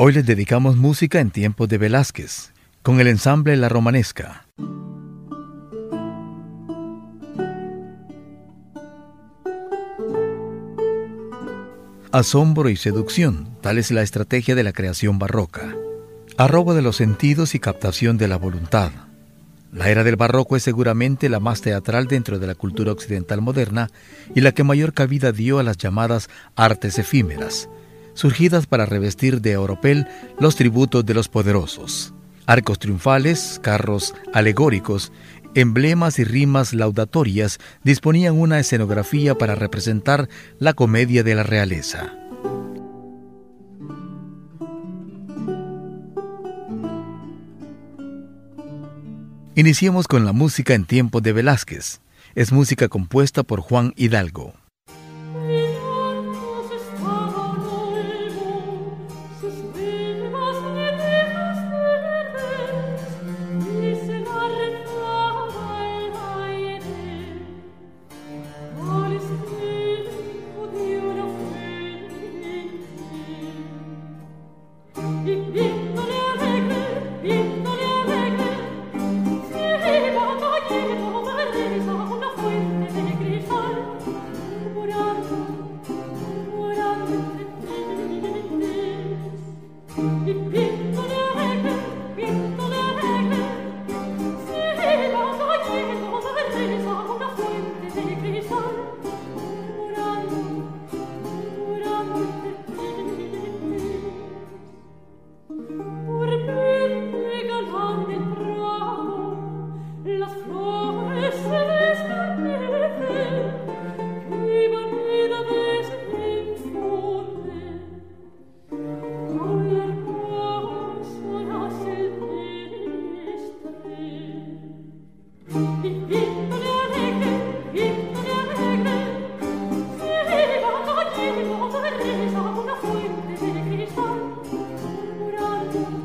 Hoy les dedicamos música en tiempos de Velázquez, con el ensamble La Romanesca. Asombro y seducción, tal es la estrategia de la creación barroca. Arrobo de los sentidos y captación de la voluntad. La era del barroco es seguramente la más teatral dentro de la cultura occidental moderna y la que mayor cabida dio a las llamadas artes efímeras, surgidas para revestir de oropel los tributos de los poderosos. Arcos triunfales, carros alegóricos, emblemas y rimas laudatorias disponían una escenografía para representar la comedia de la realeza. Iniciemos con la música en tiempo de Velázquez. Es música compuesta por Juan Hidalgo. Thank you.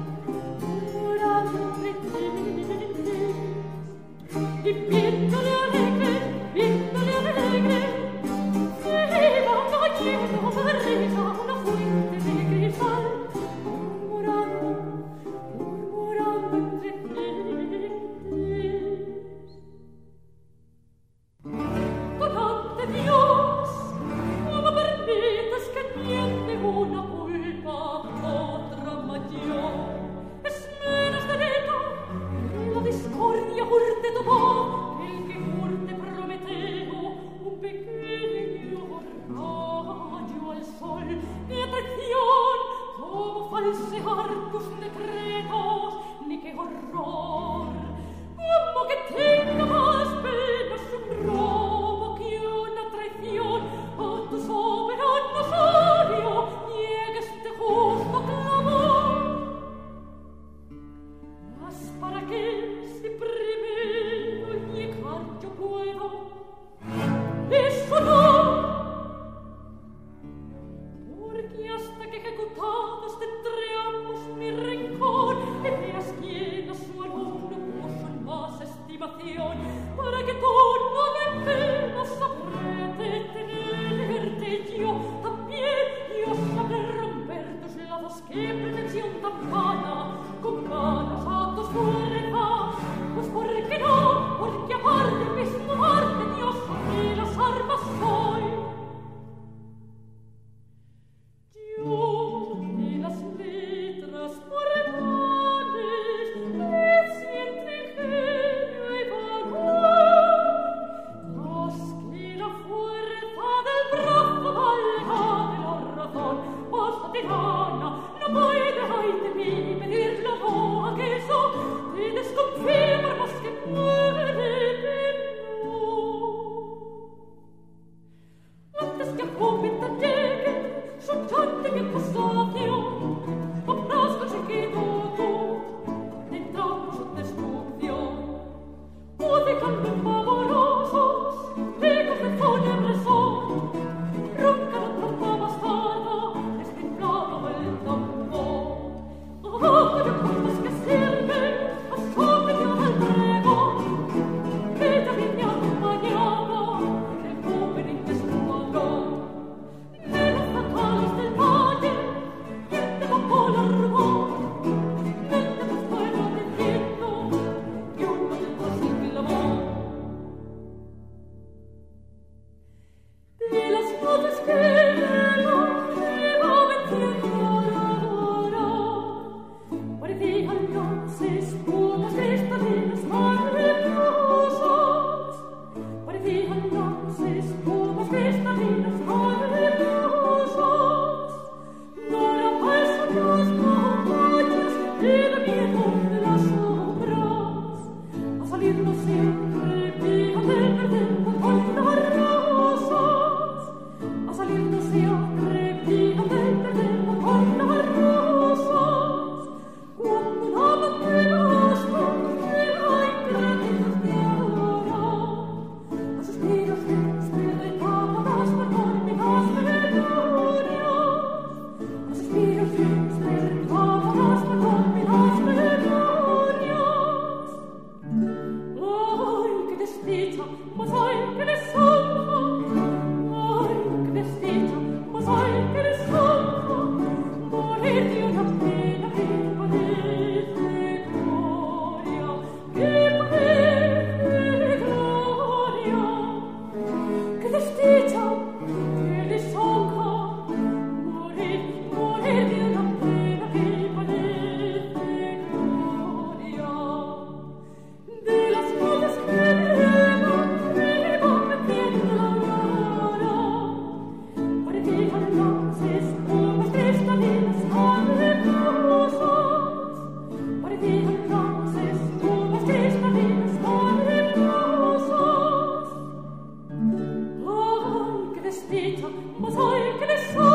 zitto ma sai che ne so.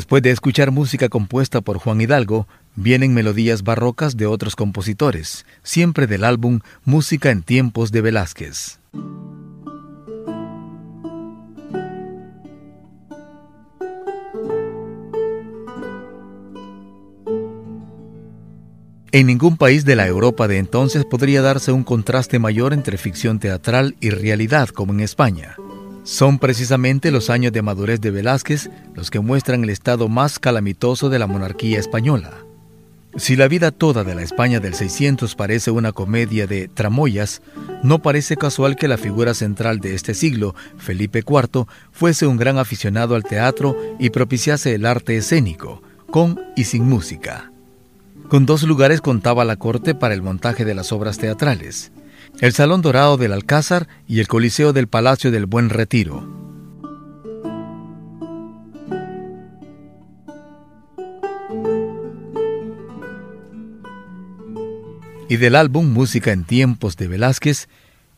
Después de escuchar música compuesta por Juan Hidalgo, vienen melodías barrocas de otros compositores, siempre del álbum Música en tiempos de Velázquez. En ningún país de la Europa de entonces podría darse un contraste mayor entre ficción teatral y realidad como en España. Son precisamente los años de madurez de Velázquez los que muestran el estado más calamitoso de la monarquía española. Si la vida toda de la España del 600 parece una comedia de tramoyas, no parece casual que la figura central de este siglo, Felipe IV, fuese un gran aficionado al teatro y propiciase el arte escénico, con y sin música. Con dos lugares contaba la corte para el montaje de las obras teatrales el Salón Dorado del Alcázar y el Coliseo del Palacio del Buen Retiro. Y del álbum Música en tiempos de Velázquez,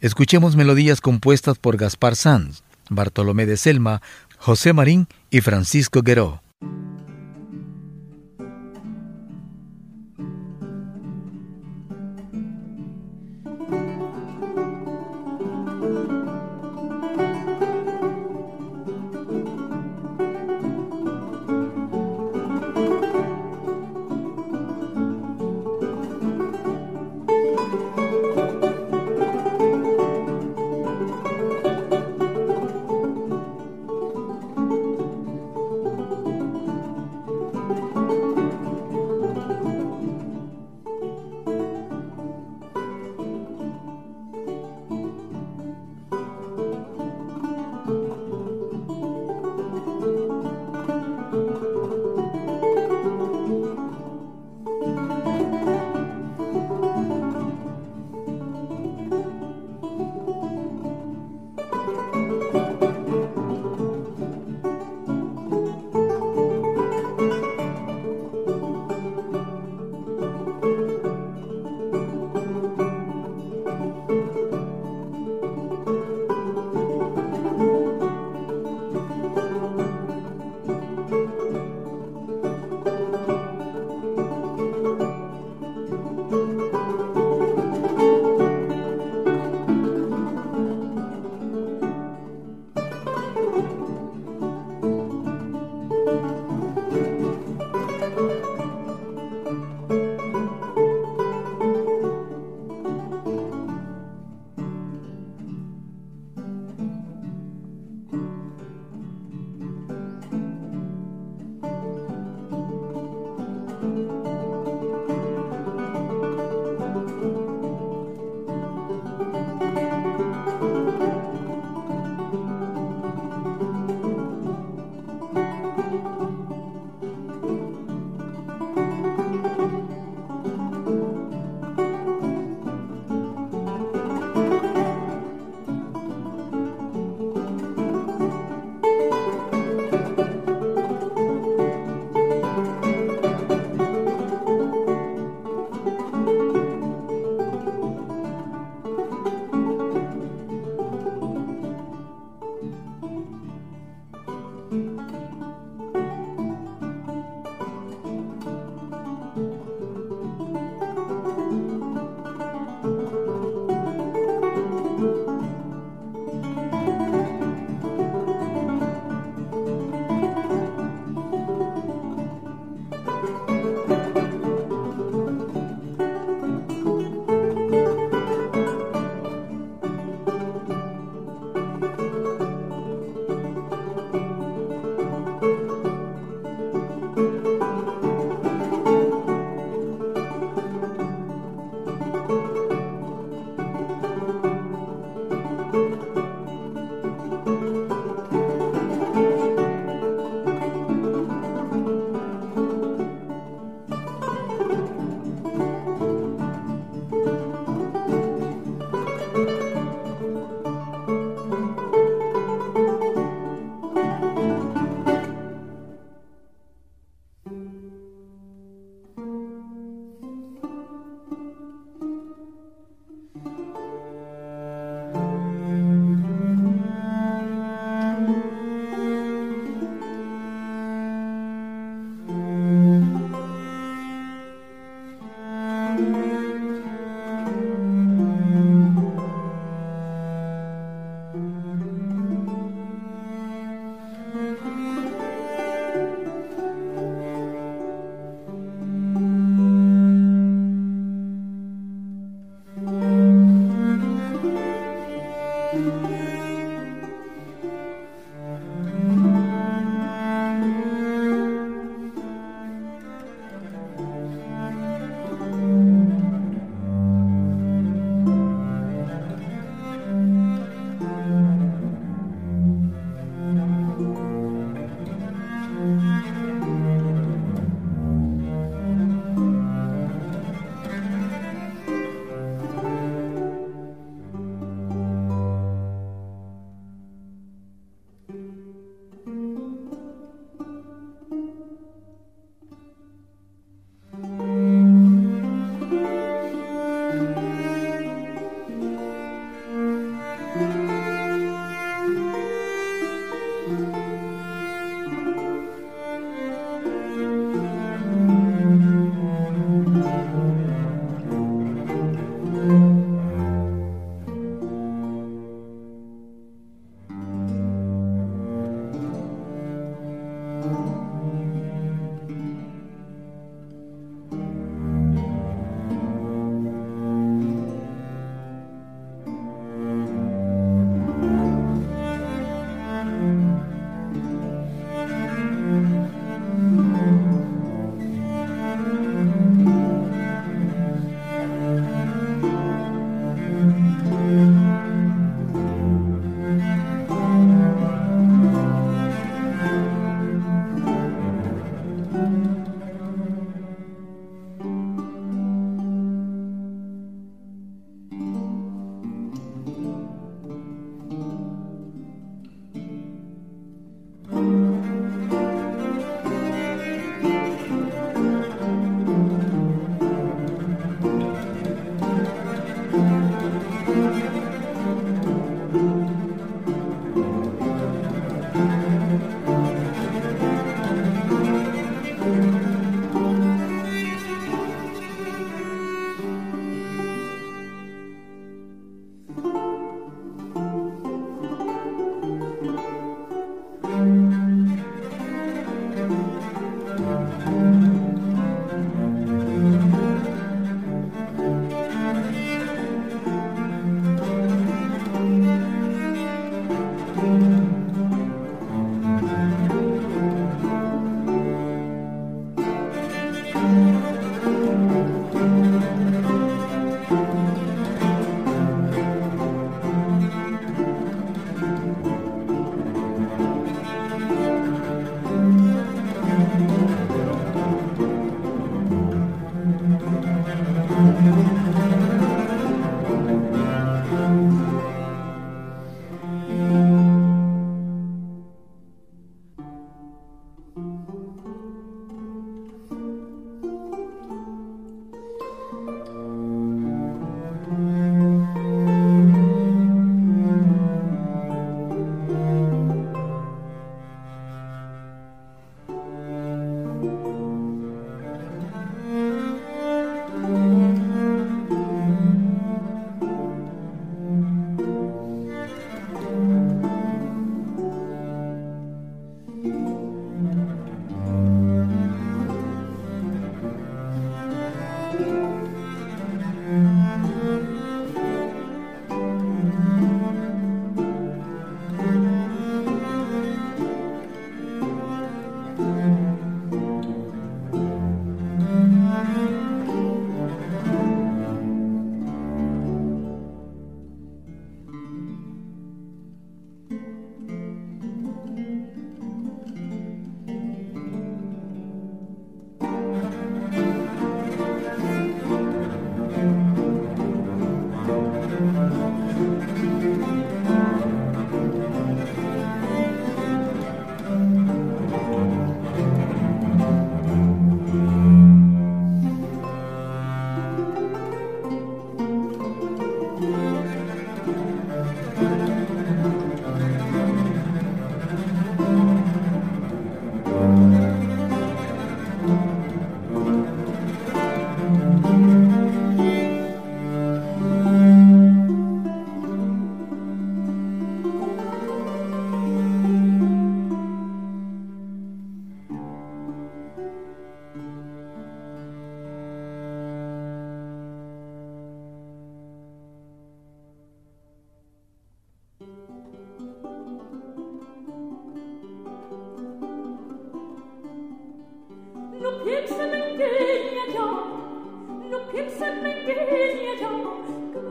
escuchemos melodías compuestas por Gaspar Sanz, Bartolomé de Selma, José Marín y Francisco Gueró.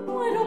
muero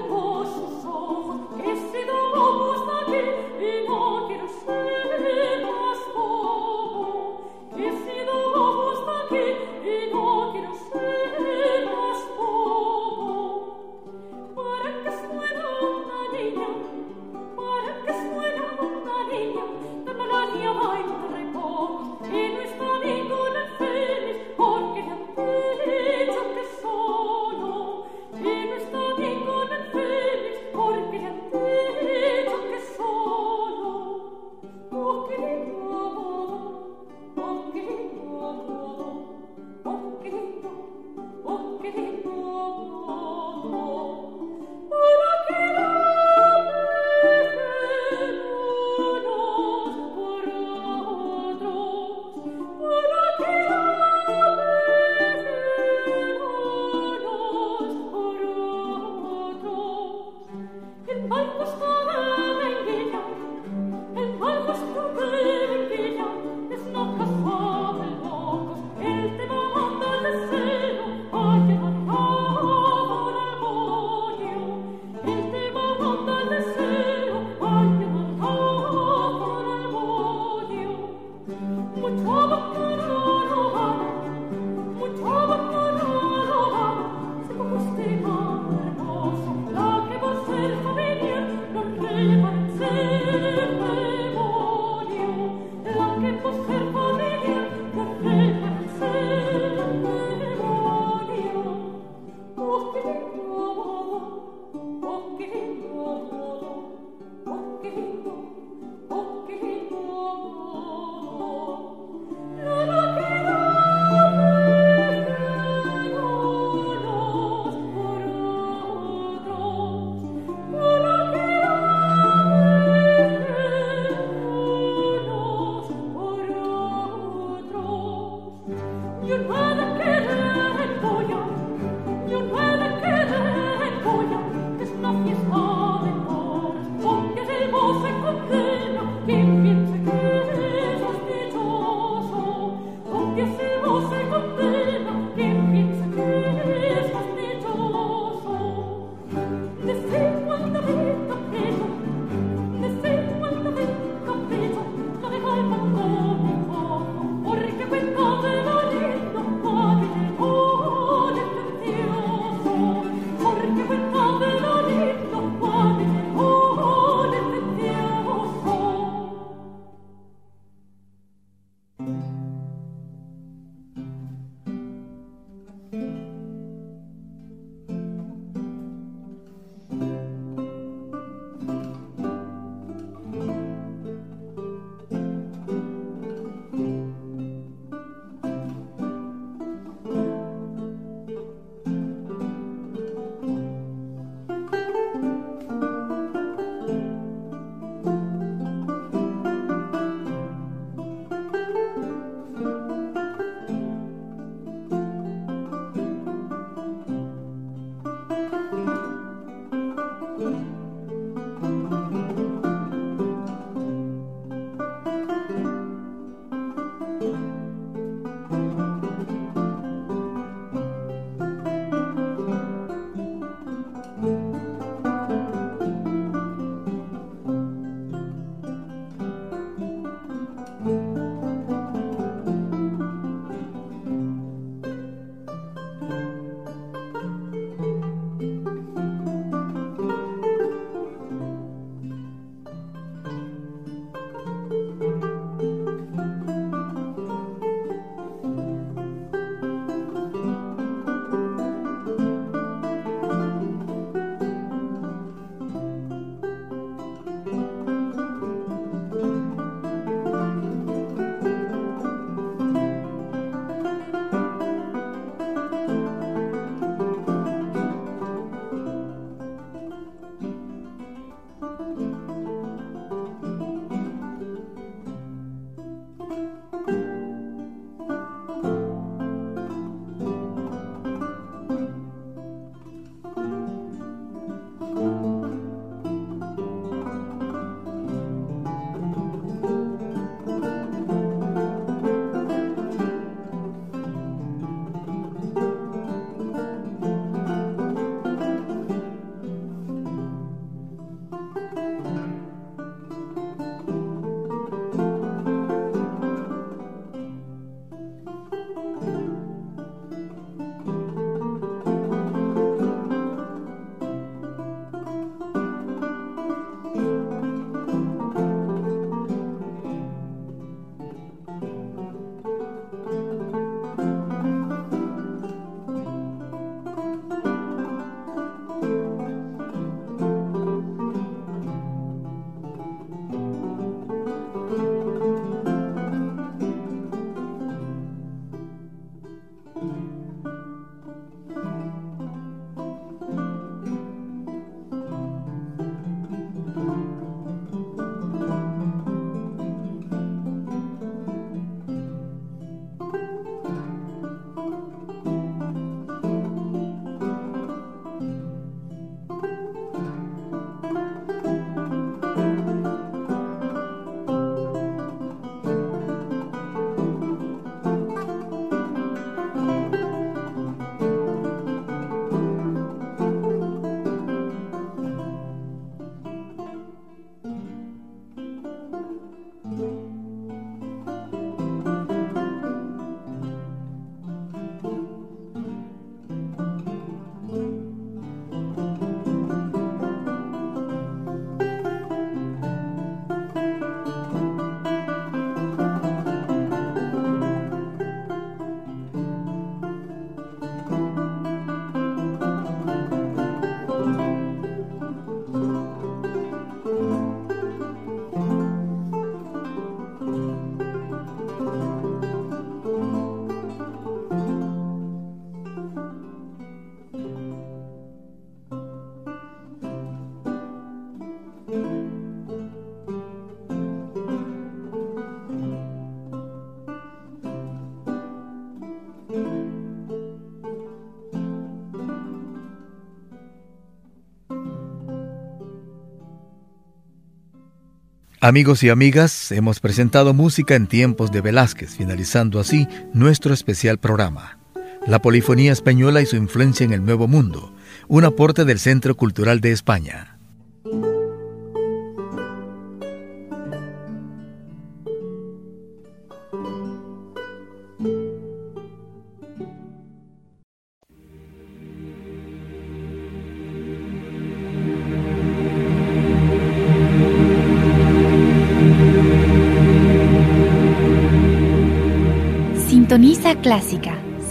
Amigos y amigas, hemos presentado música en tiempos de Velázquez, finalizando así nuestro especial programa. La polifonía española y su influencia en el Nuevo Mundo, un aporte del Centro Cultural de España.